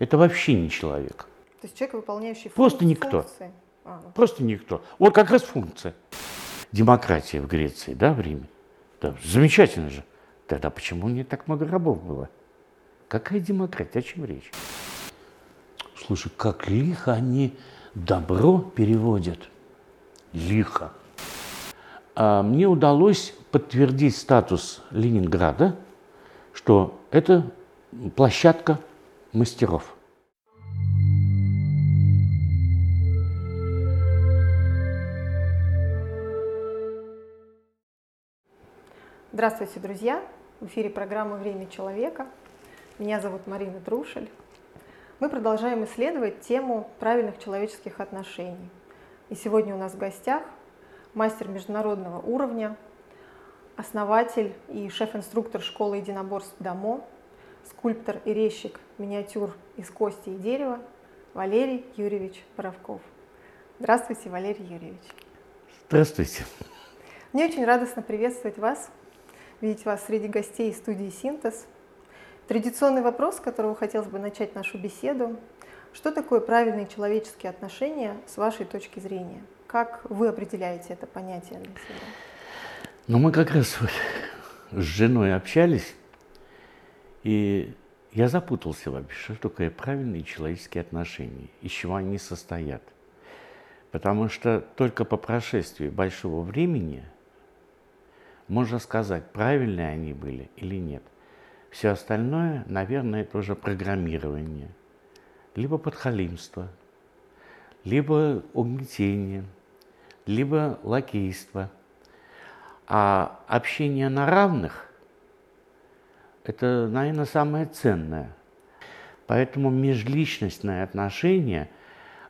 Это вообще не человек. То есть человек, выполняющий Просто никто. функции. А, ну, Просто никто. Вот как раз функция. Демократия в Греции, да, в Риме. Да, замечательно же. Тогда почему не так много рабов было? Какая демократия? О чем речь? Слушай, как лихо они добро переводят. Лихо. А мне удалось подтвердить статус Ленинграда, что это площадка мастеров. Здравствуйте, друзья! В эфире программа «Время человека». Меня зовут Марина Трушель. Мы продолжаем исследовать тему правильных человеческих отношений. И сегодня у нас в гостях мастер международного уровня, основатель и шеф-инструктор школы единоборств ДАМО, скульптор и резчик миниатюр из кости и дерева Валерий Юрьевич Боровков. Здравствуйте, Валерий Юрьевич. Здравствуйте. Мне очень радостно приветствовать вас, видеть вас среди гостей студии «Синтез». Традиционный вопрос, с которого хотелось бы начать нашу беседу. Что такое правильные человеческие отношения с вашей точки зрения? Как вы определяете это понятие для себя? Ну, мы как раз с женой общались, и я запутался вообще, что такое правильные человеческие отношения, из чего они состоят. Потому что только по прошествии большого времени можно сказать, правильные они были или нет. Все остальное, наверное, это уже программирование. Либо подхалимство, либо угнетение, либо лакейство. А общение на равных – это, наверное, самое ценное. Поэтому межличностные отношения,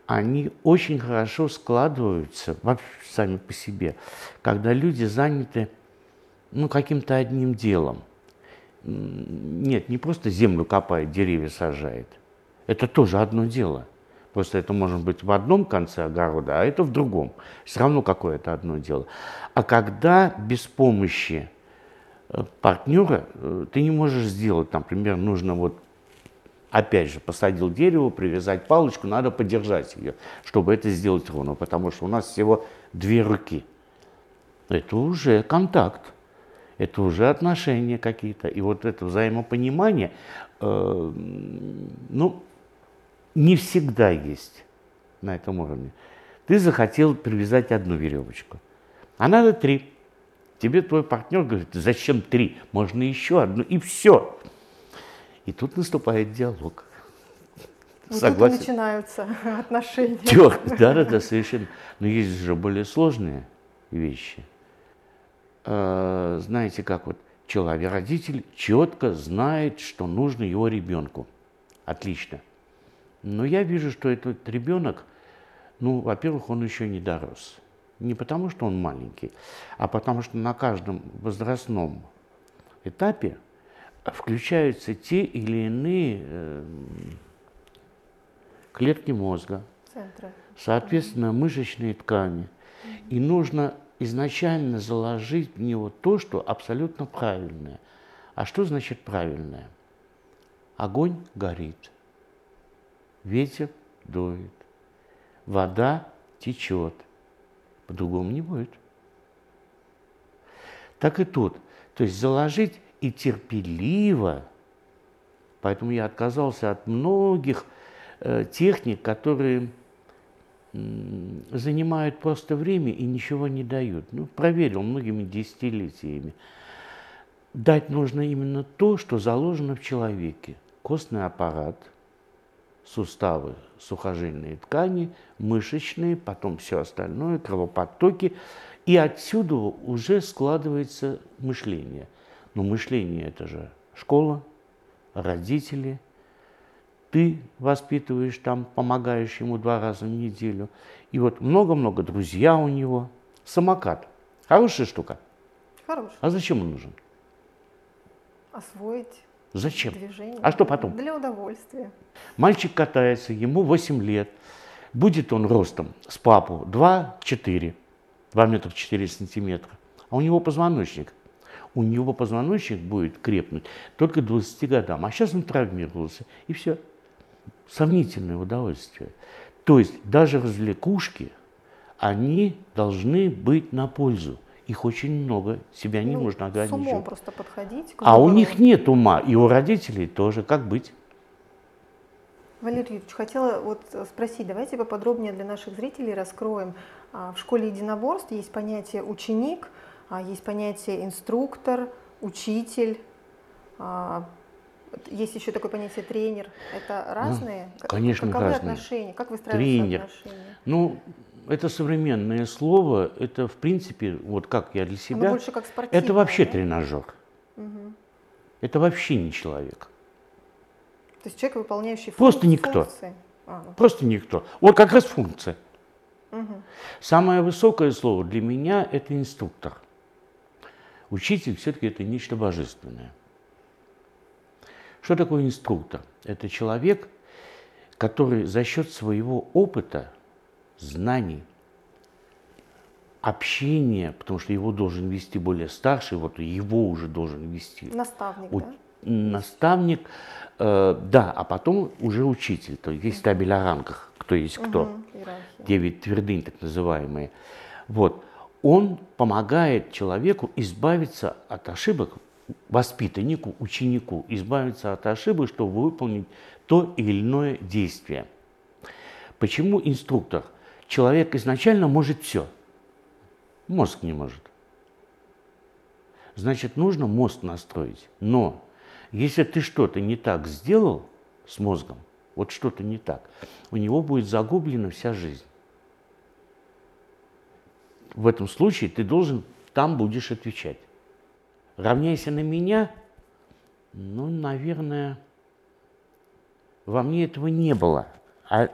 они очень хорошо складываются вообще сами по себе, когда люди заняты ну, каким-то одним делом. Нет, не просто землю копает, деревья сажает. Это тоже одно дело. Просто это может быть в одном конце огорода, а это в другом. Все равно какое-то одно дело. А когда без помощи партнера э, ты не можешь сделать, например, нужно вот опять же, посадил дерево, привязать палочку, надо подержать ее, чтобы это сделать ровно, потому что у нас всего две руки. Это уже контакт это уже отношения какие-то. И вот это взаимопонимание, э, ну, не всегда есть на этом уровне. Ты захотел привязать одну веревочку, а надо три. Тебе твой партнер говорит, зачем три? Можно еще одну, и все. И тут наступает диалог. Вот Согласен? Тут начинаются отношения. Да, да, да, совершенно. Но есть же более сложные вещи. Э, знаете, как вот человек, родитель четко знает, что нужно его ребенку. Отлично. Но я вижу, что этот ребенок, ну, во-первых, он еще не дорос. Не потому, что он маленький, а потому что на каждом возрастном этапе включаются те или иные э, клетки мозга, Центры. соответственно, мышечные ткани. И нужно изначально заложить в него то, что абсолютно правильное. А что значит правильное? Огонь горит, ветер дует, вода течет. По-другому не будет. Так и тут. То есть заложить и терпеливо, поэтому я отказался от многих э, техник, которые занимают просто время и ничего не дают. Ну, проверил многими десятилетиями. Дать нужно именно то, что заложено в человеке. Костный аппарат, суставы, сухожильные ткани, мышечные, потом все остальное, кровоподтоки. И отсюда уже складывается мышление. Но мышление это же школа, родители – ты воспитываешь там, помогаешь ему два раза в неделю. И вот много-много друзья у него. Самокат. Хорошая штука. Хорошая. А зачем он нужен? Освоить. Зачем? Движение. А что потом? Для удовольствия. Мальчик катается, ему 8 лет. Будет он ростом с папу 2-4, 2 метра 4 сантиметра. А у него позвоночник. У него позвоночник будет крепнуть только к 20 годам. А сейчас он травмировался. И все сомнительное удовольствие. То есть даже развлекушки, они должны быть на пользу. Их очень много, себя не Ну, нужно С умом ограничивать. просто подходить. А у них нет ума, и у родителей тоже. Как быть? Валерий Юрьевич, хотела вот спросить, давайте поподробнее для наших зрителей раскроем. А, В школе единоборств есть понятие ученик, а, есть понятие инструктор, учитель, а, есть еще такое понятие тренер. Это разные? Ну, конечно, Каковы разные. отношения? Как выстраиваются Тренер. отношения? Ну, это современное слово, это в принципе, вот как я для Оно себя, больше как это вообще да? тренажер. Мгм. Это вообще не человек. То есть человек, выполняющий Просто функ- никто. функции. А, ну, Просто никто. Вот как раз функция. мгм. Самое высокое слово для меня – это инструктор. Учитель все-таки это нечто божественное. Что такое инструктор? Это человек, который за счет своего опыта, знаний, общения, потому что его должен вести более старший, вот его уже должен вести Наставник, у- да? наставник, э, да, а потом уже учитель. То есть есть табель о рангах, кто есть кто иерархия. девять твердынь так называемые. Вот. Он помогает человеку избавиться от ошибок, воспитаннику, ученику, избавиться от ошибок, чтобы выполнить то или иное действие. Почему инструктор? Человек изначально может все, мозг не может. Значит, нужно мозг настроить. Но если ты что-то не так сделал с мозгом, вот что-то не так, у него будет загублена вся жизнь. В этом случае ты должен там будешь отвечать. Равняйся на меня, ну, наверное, во мне этого не было. А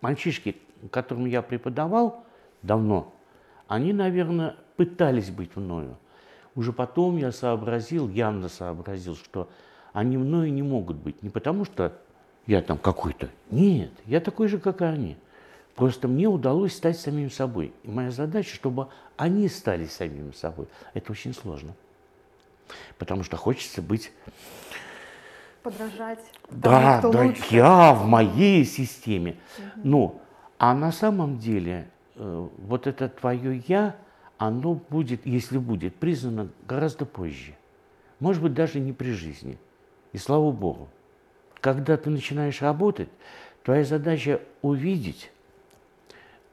мальчишки, которым я преподавал давно, они, наверное, пытались быть мною. Уже потом я сообразил, явно сообразил, что они мною не могут быть. Не потому что я там какой-то. Нет, я такой же, как и они. Просто мне удалось стать самим собой. И моя задача, чтобы они стали самими собой. Это очень сложно. Потому что хочется быть Подражать. тому, да, кто да, лучше. я в моей системе. Ну, а на самом деле э, вот это твое я, оно будет, если будет, признано гораздо позже. Может быть, даже не при жизни. И слава Богу. Когда ты начинаешь работать, твоя задача увидеть,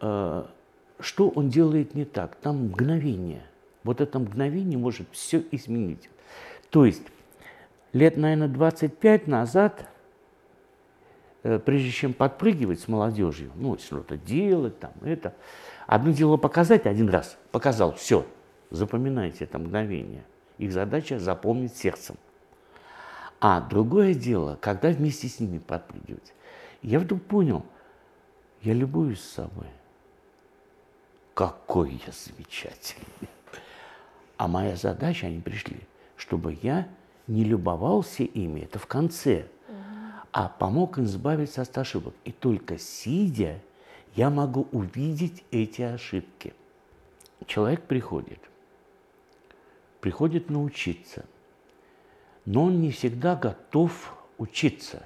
э, что он делает не так. Там мгновение. Вот это мгновение может все изменить. То есть лет, наверное, 25 назад, прежде чем подпрыгивать с молодежью, ну, что-то делать, там, это, одно дело показать один раз, показал, все, запоминайте это мгновение. Их задача запомнить сердцем. А другое дело, когда вместе с ними подпрыгивать. Я вдруг понял, я любуюсь собой. Какой я замечательный. А моя задача, они пришли, чтобы я не любовался ими, это в конце, а помог им избавиться от ошибок. И только сидя, я могу увидеть эти ошибки. Человек приходит, приходит научиться, но он не всегда готов учиться.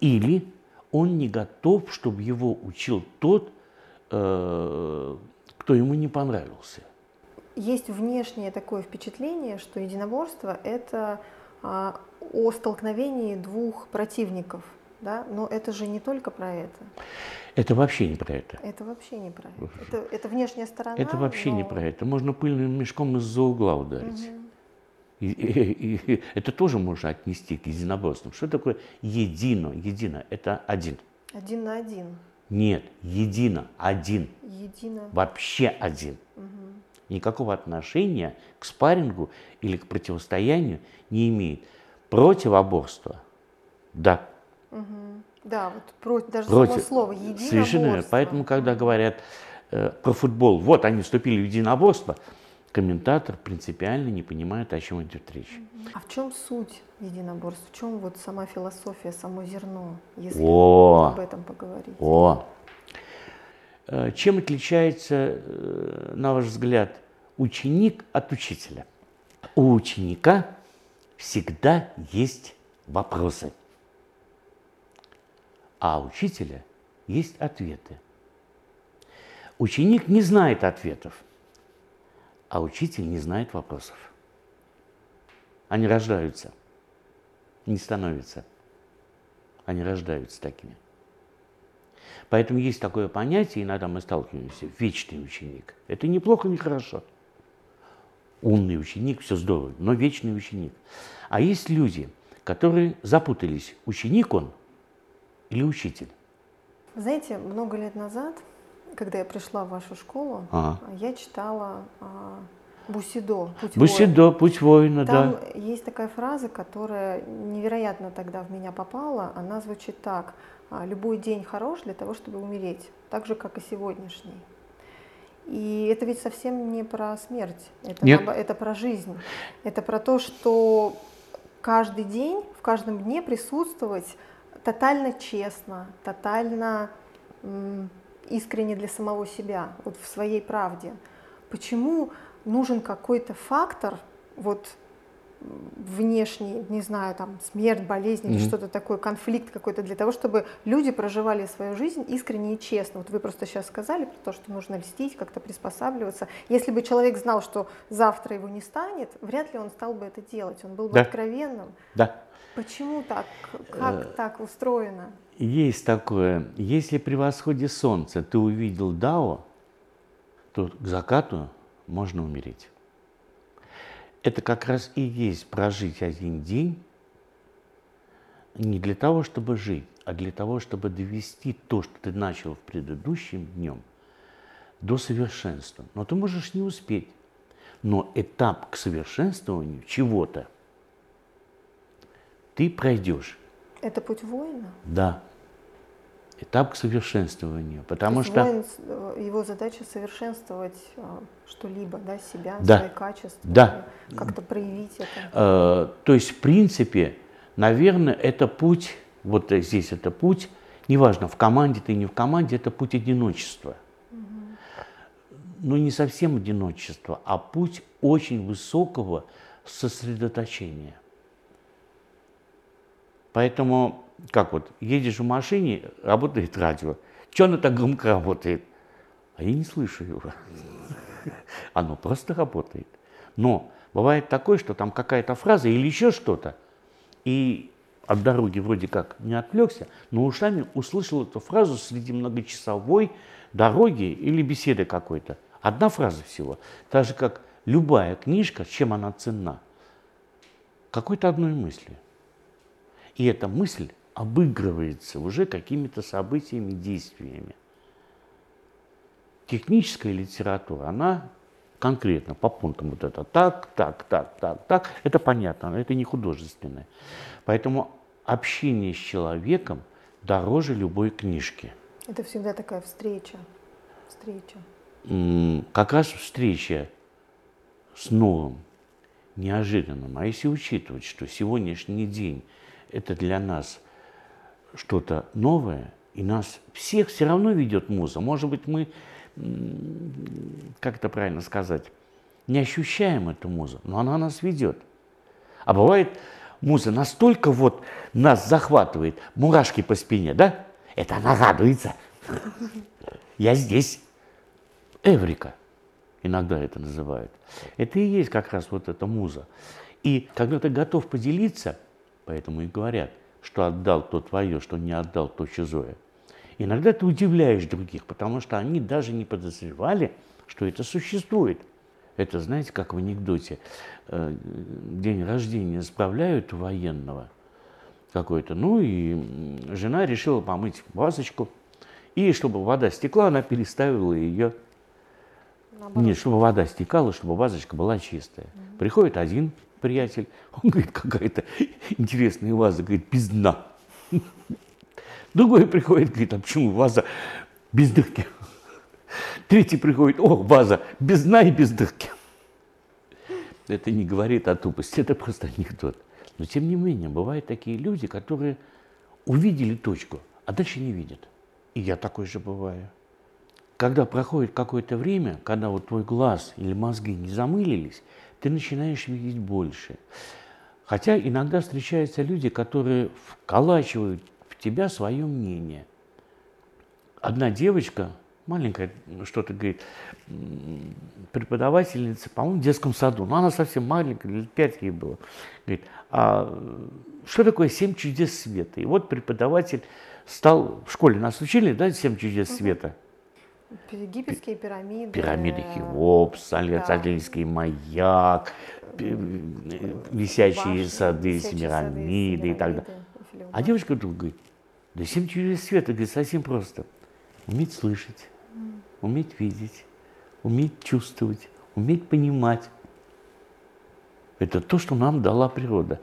Или он не готов, чтобы его учил тот, э, кто ему не понравился. Есть внешнее такое впечатление, что единоборство – это о столкновении двух противников, да? но это же не только про это. Это вообще не про это. Это вообще не про это. Это, это внешняя сторона. Это вообще не но- про это. Можно пыльным мешком из-за угла ударить. Мгм. И, и- и это тоже можно отнести к единоборствам. Что такое едино? Едино – это один. Один на один. Нет, едино, один. Едино. Вообще один. Мгм. Никакого отношения к спаррингу или к противостоянию не имеет. Противоборство – да. Мгм. Да, вот против, даже Против. само слово единоборство. Совершенно верно. Поэтому, когда говорят э, про футбол, вот они вступили в единоборство, комментатор принципиально не понимает, о чем идет речь. А в чем суть единоборств? В чем вот сама философия, само зерно, если О! об этом поговорить? О! Э, Чем отличается, э, на ваш взгляд, ученик от учителя? У ученика всегда есть вопросы. а у учителя есть ответы. Ученик не знает ответов, а учитель не знает вопросов. Они рождаются, не становятся. Они рождаются такими. Поэтому есть такое понятие, иногда мы сталкиваемся, вечный ученик. Это неплохо, не хорошо. Умный ученик, все здорово, но вечный ученик. А есть люди, которые запутались, ученик он или учитель. Знаете, много лет назад, когда я пришла в вашу школу, ага. я читала а, Бусидо, путь Бусидо, воина. путь воина, Там да. есть такая фраза, которая невероятно тогда в меня попала. Она звучит так: «А, любой день хорош для того, чтобы умереть, так же как и сегодняшний. И это ведь совсем не про смерть, это, Нет. это про жизнь, это про то, что каждый день, в каждом дне присутствовать тотально честно, тотально искренне для самого себя, вот в своей правде. Почему нужен какой-то фактор, вот внешний, не знаю, там смерть, болезнь mm-hmm. или что-то такое, конфликт какой-то для того, чтобы люди проживали свою жизнь искренне и честно. Вот вы просто сейчас сказали про то, что нужно льстить, как-то приспосабливаться. Если бы человек знал, что завтра его не станет, вряд ли он стал бы это делать. Он был бы да. откровенным. Да. Почему так? Как э, так устроено? Есть такое. Если при восходе солнца ты увидел Дао, то к закату можно умереть. Это как раз и есть прожить один день не для того, чтобы жить, а для того, чтобы довести то, что ты начал в предыдущем днем, до совершенства. Но ты можешь не успеть. Но этап к совершенствованию чего-то ты пройдешь. Это путь воина? Да этап к совершенствованию. Потому То что воин, э, его задача совершенствовать э, что-либо, да, себя, да, свои качества, да. как-то проявить это. Э, то есть, в принципе, наверное, это путь, вот здесь это путь, неважно, в команде ты не в команде, это путь одиночества. Угу. Но не совсем одиночества, а путь очень высокого сосредоточения. Поэтому как вот, едешь в машине, работает радио. Что оно так громко работает? А я не слышу его. Оно просто работает. Но бывает такое, что там какая-то фраза или еще что-то, и от дороги вроде как не отвлекся, но ушами услышал эту фразу среди многочасовой дороги или беседы какой-то. Одна фраза всего. Так же, как любая книжка, чем она ценна? Какой-то одной мысли. И эта мысль обыгрывается уже какими-то событиями, действиями. Техническая литература, она конкретно по пунктам вот это так, так, так, так, так, это понятно, но это не художественное. Поэтому общение с человеком дороже любой книжки. Это всегда такая встреча. Встреча. Как раз встреча с новым, неожиданным. А если учитывать, что сегодняшний день это для нас что-то новое, и нас всех все равно ведет муза. Может быть, мы, как это правильно сказать, не ощущаем эту музу, но она нас ведет. А бывает, муза настолько вот нас захватывает, мурашки по спине, да? Это она радуется. Я здесь. Эврика иногда это называют. Это и есть как раз вот эта муза. И когда ты готов поделиться, поэтому и говорят – что отдал то твое, что не отдал то чужое. Иногда ты удивляешь других, потому что они даже не подозревали, что это существует. Это, знаете, как в анекдоте, э, день рождения справляют у военного какой-то, ну и жена решила помыть вазочку, и чтобы вода стекла, она переставила ее. Наоборот. Нет, чтобы вода стекала, чтобы вазочка была чистая. Угу. Приходит один приятель. Он говорит, какая-то интересная ваза, говорит, без дна. Другой приходит, говорит, а почему ваза без дырки? Третий приходит, о, ваза без дна и без дырки. Это не говорит о тупости, это просто анекдот. Но тем не менее, бывают такие люди, которые увидели точку, а дальше не видят. И я такой же бываю. Когда проходит какое-то время, когда вот твой глаз или мозги не замылились, ты начинаешь видеть больше. Хотя иногда встречаются люди, которые вколачивают в тебя свое мнение. Одна девочка, маленькая, что-то говорит, преподавательница, по-моему, в детском саду, но она совсем маленькая, лет пять ей было, говорит, а что такое семь чудес света? И вот преподаватель стал, в школе нас учили, да, семь чудес света? Египетские пирамиды. Пирамиды Хеопс, Александрийский да. маяк, висячие Башни, сады Семирамиды и так далее. А девочка вдруг говорит, да семь чудес света, говорит, совсем просто. Уметь слышать, уметь видеть, уметь чувствовать, уметь понимать. Это то, что нам дала природа.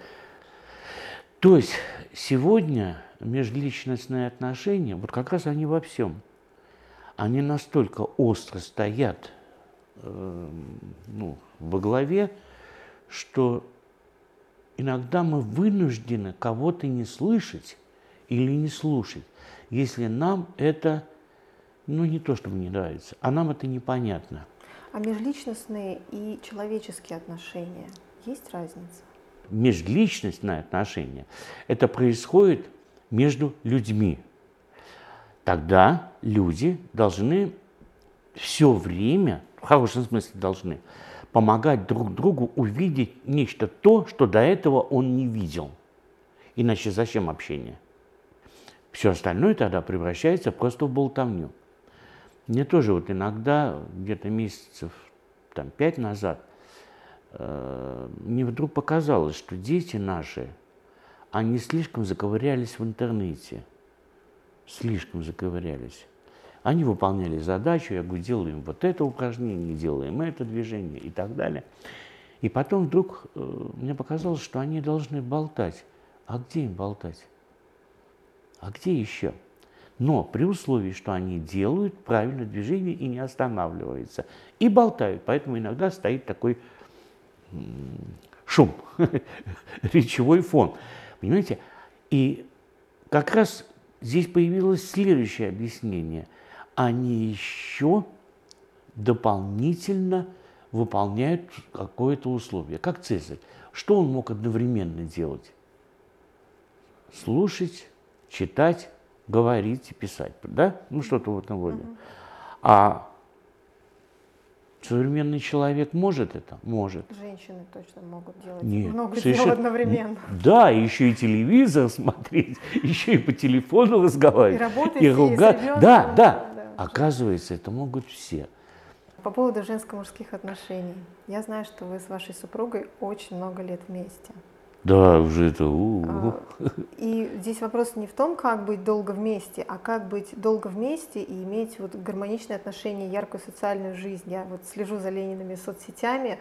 То есть сегодня межличностные отношения, вот как раз они во всем, они настолько остро стоят э, ну, во главе, что иногда мы вынуждены кого-то не слышать или не слушать, если нам это, ну не то чтобы не нравится, а нам это непонятно. А межличностные и человеческие отношения, есть разница? Межличностные отношения, это происходит между людьми. Тогда люди должны все время, в хорошем смысле должны, помогать друг другу увидеть нечто то, что до этого он не видел. Иначе зачем общение? Все остальное тогда превращается просто в болтовню. Мне тоже вот иногда, где-то месяцев там, пять назад, э, мне вдруг показалось, что дети наши, они слишком заковырялись в интернете. Слишком заковырялись. Они выполняли задачу, я говорю, делаем вот это упражнение, делаем это движение и так далее. И потом вдруг э, мне показалось, что они должны болтать. А где им болтать? А где еще? Но при условии, что они делают правильное движение и не останавливаются. И болтают. Поэтому иногда стоит такой шум, речевой фон. Понимаете? И как раз здесь появилось следующее объяснение – они еще дополнительно выполняют какое-то условие, как Цезарь. Что он мог одновременно делать? Слушать, читать, говорить и писать, да? Ну что-то в этом роде. А Современный человек может это? Может. Женщины точно могут делать Нет, много совершенно... дел одновременно. Да, еще и телевизор смотреть, еще и по телефону разговаривать. И работать, и ругать. Да, да, да. Оказывается, это могут все. По поводу женско-мужских отношений. Я знаю, что вы с вашей супругой очень много лет вместе. Да, уже это... У -у -у. И здесь вопрос не в том, как быть долго вместе, а как быть долго вместе и иметь вот гармоничные отношения, яркую социальную жизнь. Я вот слежу за Лениными соцсетями.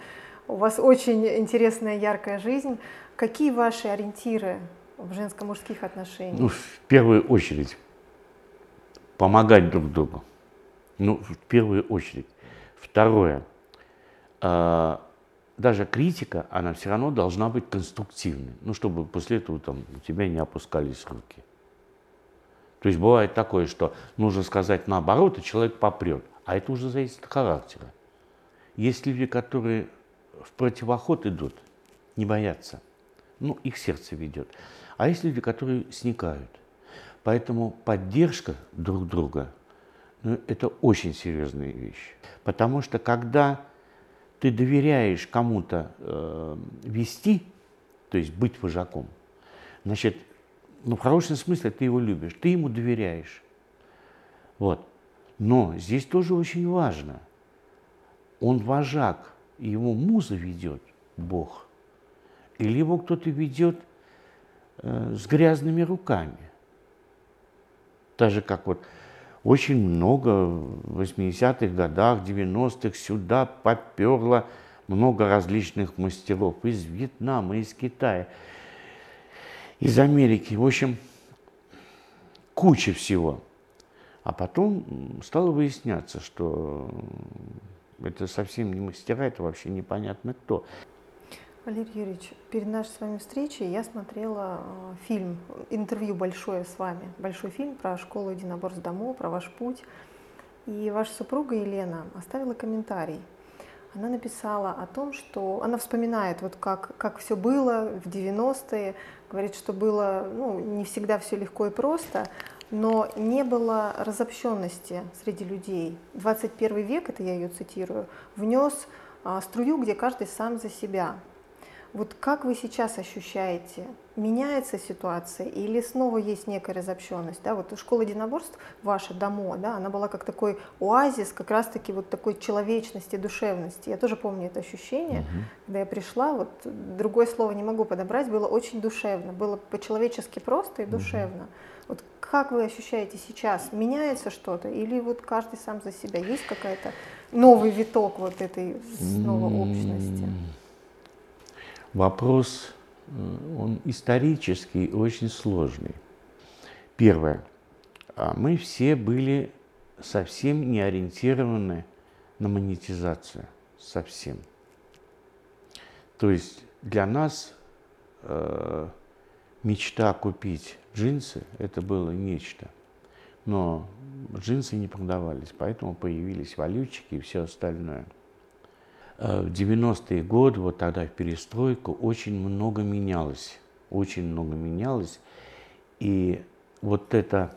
У вас очень интересная, яркая жизнь. Какие ваши ориентиры в женско-мужских отношениях? Ну, в первую очередь, помогать друг другу. Ну, в первую очередь. Второе. Даже критика, она все равно должна быть конструктивной. Ну, чтобы после этого там, у тебя не опускались руки. То есть бывает такое, что нужно сказать наоборот, и человек попрет. А это уже зависит от характера. Есть люди, которые в противоход идут, не боятся. Ну, их сердце ведет. А есть люди, которые сникают. Поэтому поддержка друг друга ну, это очень серьезная вещь. Потому что когда ты доверяешь кому-то э, вести, то есть быть вожаком, значит, ну, в хорошем смысле ты его любишь, ты ему доверяешь. Вот. Но здесь тоже очень важно. Он вожак, его муза ведет Бог. Или его кто-то ведет э, с грязными руками. Так же, как вот очень много в 80-х годах, 90-х сюда поперло много различных мастеров из Вьетнама, из Китая, из Америки. В общем, куча всего. А потом стало выясняться, что это совсем не мастера, это вообще непонятно кто. Валерий Юрьевич, перед нашей с вами встречей я смотрела э, фильм, интервью большое с вами, большой фильм про школу единоборств домов, про ваш путь. И ваша супруга Елена оставила комментарий. она написала о том, что она вспоминает, вот как, как все было в 90-е, говорит, что было ну, не всегда все легко и просто, но не было разобщенности среди людей. 21 век, это я ее цитирую, внес а, струю, где каждый сам за себя. Вот как вы сейчас ощущаете? Меняется ситуация или снова есть некая разобщенность? Да? Вот школа единоборств, ваша ДАМО, да, она была как такой оазис как раз-таки вот такой человечности, душевности. Я тоже помню это ощущение, угу. когда я пришла, вот другое слово не могу подобрать, было очень душевно, было по-человечески просто и душевно. Угу. Вот как вы ощущаете сейчас? Меняется что-то или вот каждый сам за себя? Есть какая-то новый виток вот этой снова общности? Вопрос, э, он исторический, очень сложный. Первое. А мы все были совсем не ориентированы на монетизацию. Совсем. То есть для нас э, мечта купить джинсы – это было нечто. Но джинсы не продавались, поэтому появились валютчики и все остальное. Э, в 90-е годы, вот тогда в перестройку, очень много менялось. Очень много менялось. И вот эта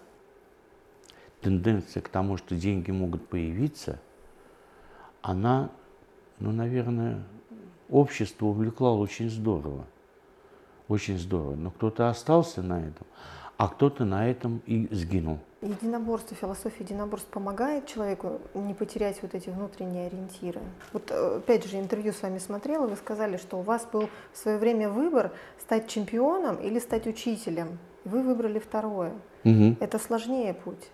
тенденция к тому, что деньги могут появиться, она, ну, наверное, общество увлекла очень здорово очень здорово. Но кто-то остался на этом, а кто-то на этом и сгинул. Единоборство, философия единоборств помогает человеку не потерять вот эти внутренние ориентиры. Вот э, опять же интервью с вами смотрела, вы сказали, что у вас был в свое время выбор стать чемпионом или стать учителем. Вы выбрали второе. Угу. Это сложнее путь.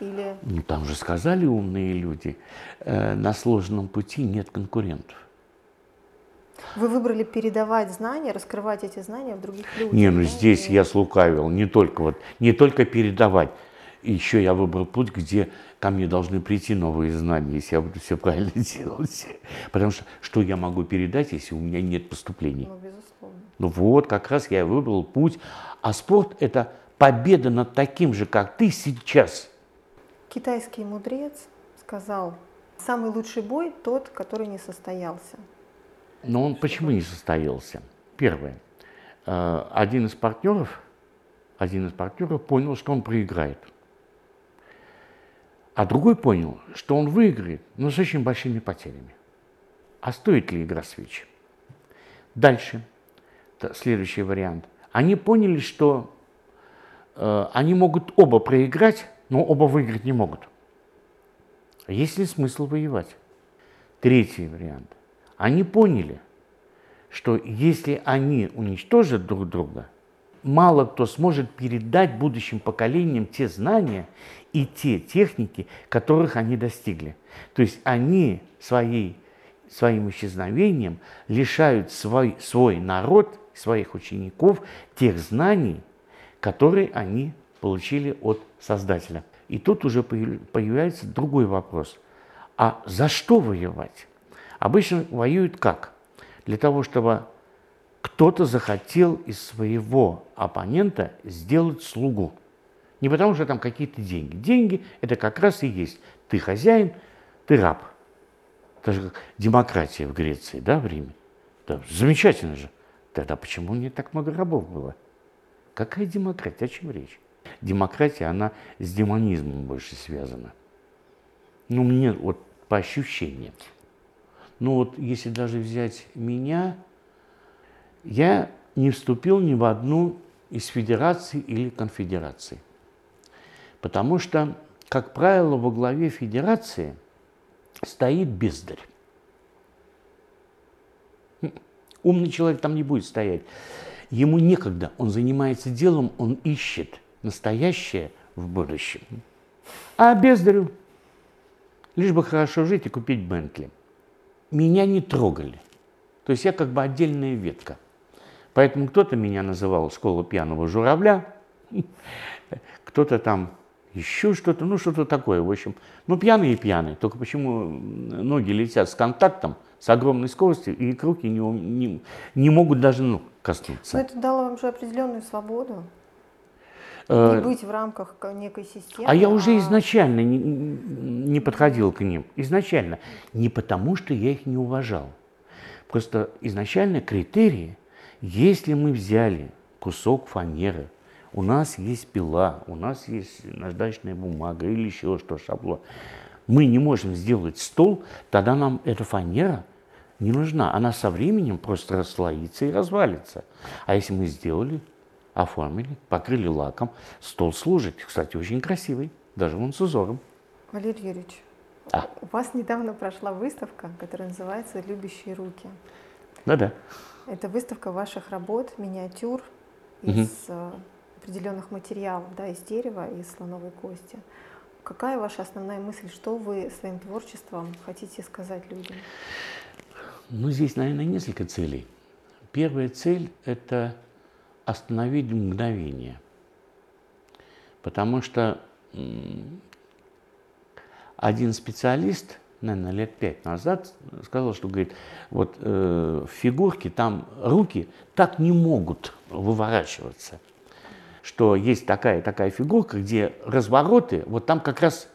Или... Ну, там же сказали умные люди, э, на сложном пути нет конкурентов. Вы выбрали передавать знания, раскрывать эти знания в других людях. Не, ну да? здесь я слукавил, не только вот, не только передавать. Еще я выбрал путь, где ко мне должны прийти новые знания, если я буду все правильно делать. Потому что что я могу передать, если у меня нет поступлений? Ну, безусловно. Ну вот, как раз я выбрал путь. А спорт – это победа над таким же, как ты сейчас. Китайский мудрец сказал, самый лучший бой тот, который не состоялся. Но он почему не состоялся? Первое. Э, один из партнеров, один из партнеров понял, что он проиграет. А другой понял, что он выиграет, но с очень большими потерями. А стоит ли игра свечи? Дальше, следующий вариант. Они поняли, что э, они могут оба проиграть, но оба выиграть не могут. Есть ли смысл воевать? Третий вариант. Они поняли, что если они уничтожат друг друга, мало кто сможет передать будущим поколениям те знания и те техники, которых они достигли. То есть они своей, своим исчезновением лишают свой, свой народ, своих учеников тех знаний, которые они получили от Создателя. И тут уже появляется другой вопрос. А за что воевать? Обычно воюют как? Для того, чтобы кто-то захотел из своего оппонента сделать слугу. Не потому, что там какие-то деньги. Деньги – это как раз и есть. Ты хозяин, ты раб. Это же как демократия в Греции, да, в Риме. Да, замечательно же. Тогда почему не так много рабов было? Какая демократия? О чем речь? Демократия, она с демонизмом больше связана. Ну, мне вот по ощущениям. Ну вот если даже взять меня, я не вступил ни в одну из федераций или конфедераций. Потому что, как правило, во главе федерации стоит бездарь. Умный человек там не будет стоять. Ему некогда, он занимается делом, он ищет настоящее в будущем. А бездарю лишь бы хорошо жить и купить Бентли меня не трогали. То есть я как бы отдельная ветка. Поэтому кто-то меня называл школа пьяного журавля, кто-то там еще что-то, ну что-то такое, в общем. Ну пьяный и пьяный, только почему ноги летят с контактом, с огромной скоростью, и руки не, не, не могут даже ну, коснуться. Но это дало вам же определенную свободу. Не быть в рамках некой системы. А я уже изначально не, не подходил к ним. Изначально. Не потому, что я их не уважал. Просто изначально критерии, если мы взяли кусок фанеры, у нас есть пила, у нас есть наждачная бумага или еще что, шаблон. Мы не можем сделать стол, тогда нам эта фанера не нужна. Она со временем просто расслоится и развалится. А если мы сделали, оформили, покрыли лаком, стол служит. Кстати, очень красивый, даже вон с узором. Валерий Юрьевич, а. у вас недавно прошла выставка, которая называется «Любящие руки». Да-да. Это выставка ваших работ, миниатюр из угу. определенных материалов, да, из дерева, из слоновой кости. Какая ваша основная мысль, что вы своим творчеством хотите сказать людям? Ну, здесь, наверное, несколько целей. Первая цель – это остановить мгновение. Потому что один специалист, наверное, лет пять назад сказал, что, говорит, вот э, в фигурке там руки так не могут выворачиваться что есть такая такая фигурка, где развороты, вот там как раз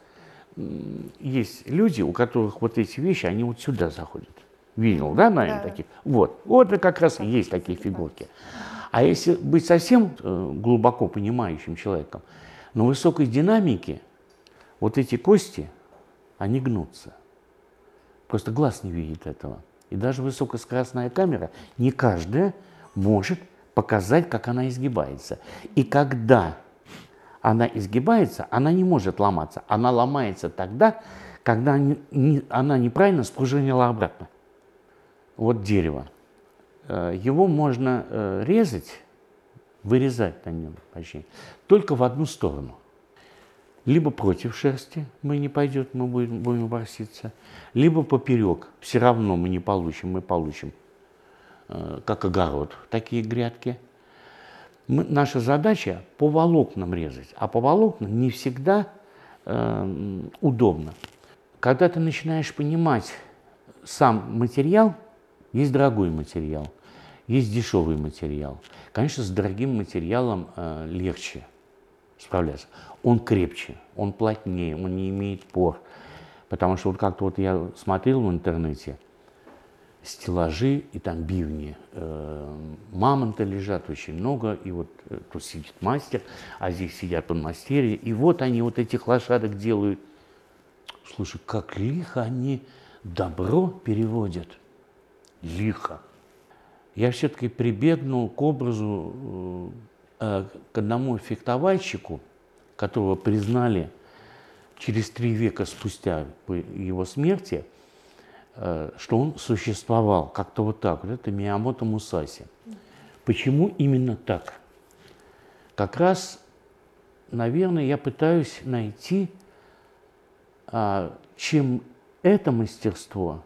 есть люди, у которых вот эти вещи, они вот сюда заходят. Видел, да, наверное, да. таких? Вот, вот как раз и есть такие фигурки. А если быть совсем э, глубоко понимающим человеком, на высокой динамике вот эти кости, они гнутся. Просто глаз не видит этого. И даже высокоскоростная камера не каждая может показать, как она изгибается. И когда она изгибается, она не может ломаться. Она ломается тогда, когда она неправильно спружинила обратно. Вот дерево. Э, его можно э, резать, вырезать на нем почти, только в одну сторону. Либо против шерсти мы не пойдет, мы будем, будем ворситься, либо поперек. Все равно мы не получим, мы получим Э, как огород, такие грядки. Мы, наша задача по волокнам резать, а по волокнам не всегда э, удобно. Когда ты начинаешь понимать сам материал, есть дорогой материал, есть дешевый материал. Конечно, с дорогим материалом э, легче справляться. Он крепче, он плотнее, он не имеет пор. Потому что вот как-то вот я смотрел в интернете – стеллажи и там бивни. Э, мамонты лежат очень много, и вот э, тут сидит мастер, а здесь сидят подмастерья, и вот они вот этих лошадок делают. Слушай, как лихо они добро переводят. Лихо. Я все-таки прибегнул к образу, э, к одному фехтовальщику, которого признали через три века спустя его смерти – Э, что он существовал как-то вот так. Вот это Миямото Мусаси. Почему именно так? Как раз, наверное, я пытаюсь найти, а, чем это мастерство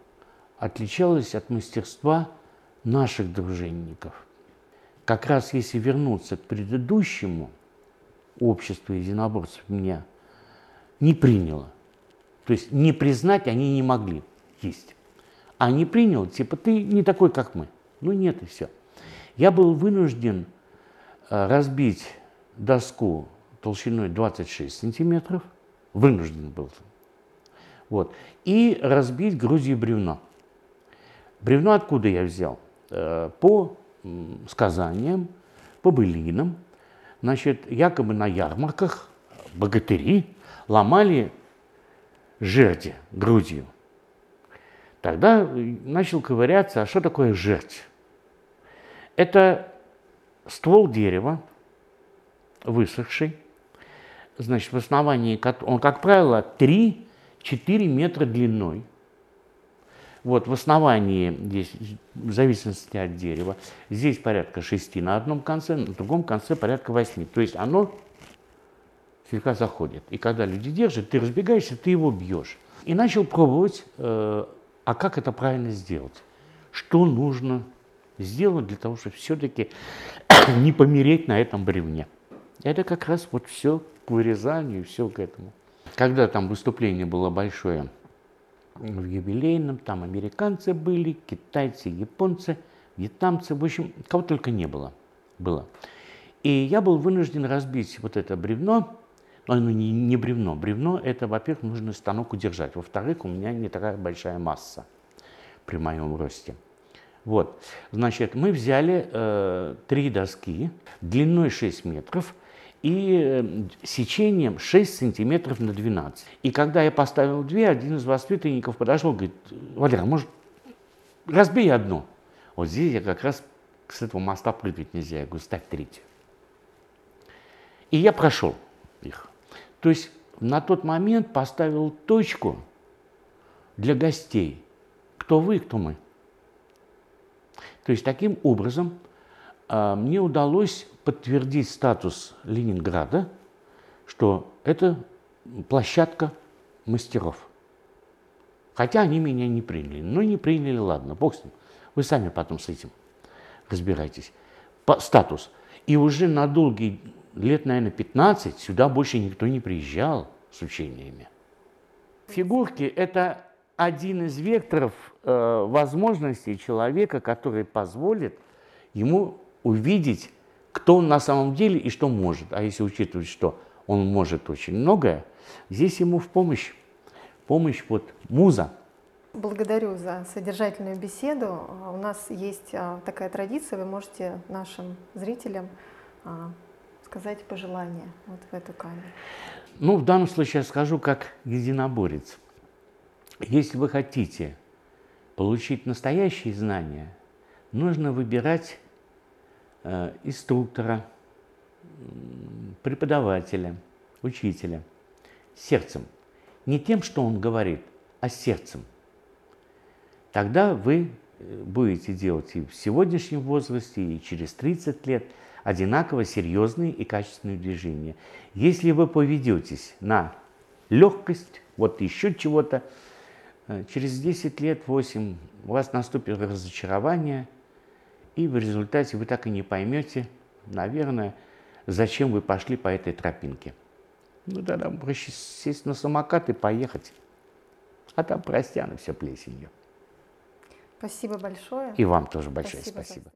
отличалось от мастерства наших дружинников. Как раз если вернуться к предыдущему, общество единоборцев меня не приняло. То есть не признать они не могли. Есть. А не принял, типа, ты не такой, как мы. Ну нет, и все. Я был вынужден э, разбить доску толщиной 26 сантиметров, вынужден был. Вот. И разбить грузью бревно. Бревно откуда я взял? Э, по сказаниям, по былинам, значит, якобы на ярмарках богатыри ломали жерди грудью. Тогда начал ковыряться, а что такое жерть? Это ствол дерева, высохший, значит, в основании, он, как правило, 3-4 метра длиной. Вот в основании здесь, в зависимости от дерева, здесь порядка 6 на одном конце, на другом конце порядка 8. То есть оно слегка заходит. И когда люди держат, ты разбегаешься, ты его бьешь. И начал пробовать э, а как это правильно сделать? Что нужно сделать для того, чтобы все-таки не помереть на этом бревне? Это как раз вот все к вырезанию, все к этому. Когда там выступление было большое в юбилейном, там американцы были, китайцы, японцы, вьетнамцы, в общем, кого только не было. было. И я был вынужден разбить вот это бревно, но оно не, не бревно. Бревно это, во-первых, нужно станок удержать. Во-вторых, у меня не такая большая масса при моем росте. Вот, значит, мы взяли э, три доски длиной 6 метров и э, сечением 6 сантиметров на 12. И когда я поставил две, один из воспитанников подошел, говорит, Валера, а может, разбей одну. Вот здесь я как раз с этого моста прыгать нельзя. Я говорю, ставь третью. И я прошел их. То есть на тот момент поставил точку для гостей. Кто вы, кто мы. То есть таким образом а, мне удалось подтвердить статус Ленинграда, что это площадка мастеров. Хотя они меня не приняли. Но не приняли, ладно, бог с ним. Вы сами потом с этим разбирайтесь. По, статус. И уже на долгие лет, наверное, 15 сюда больше никто не приезжал с учениями. Фигурки – это один из векторов э, возможностей человека, который позволит ему увидеть, кто он на самом деле и что может. А если учитывать, что он может очень многое, здесь ему в помощь, помощь вот муза. Благодарю за содержательную беседу. У нас есть а, такая традиция, вы можете нашим зрителям а, сказать пожелания вот в эту камеру. Ну, в данном случае я скажу как единоборец. Если вы хотите получить настоящие знания, нужно выбирать инструктора, преподавателя, учителя сердцем. Не тем, что он говорит, а сердцем. Тогда вы э, будете делать и в сегодняшнем возрасте, и через 30 лет одинаково серьезные и качественные движения. Если вы поведетесь на легкость, вот еще чего-то, Э, через 10 лет, 8 у вас наступит разочарование, и в результате вы так и не поймете, наверное, зачем вы пошли по этой тропинке. Ну тогда проще сесть на самокат и поехать. А там простяно все плесенью. Спасибо большое. И вам тоже большое спасибо. спасибо.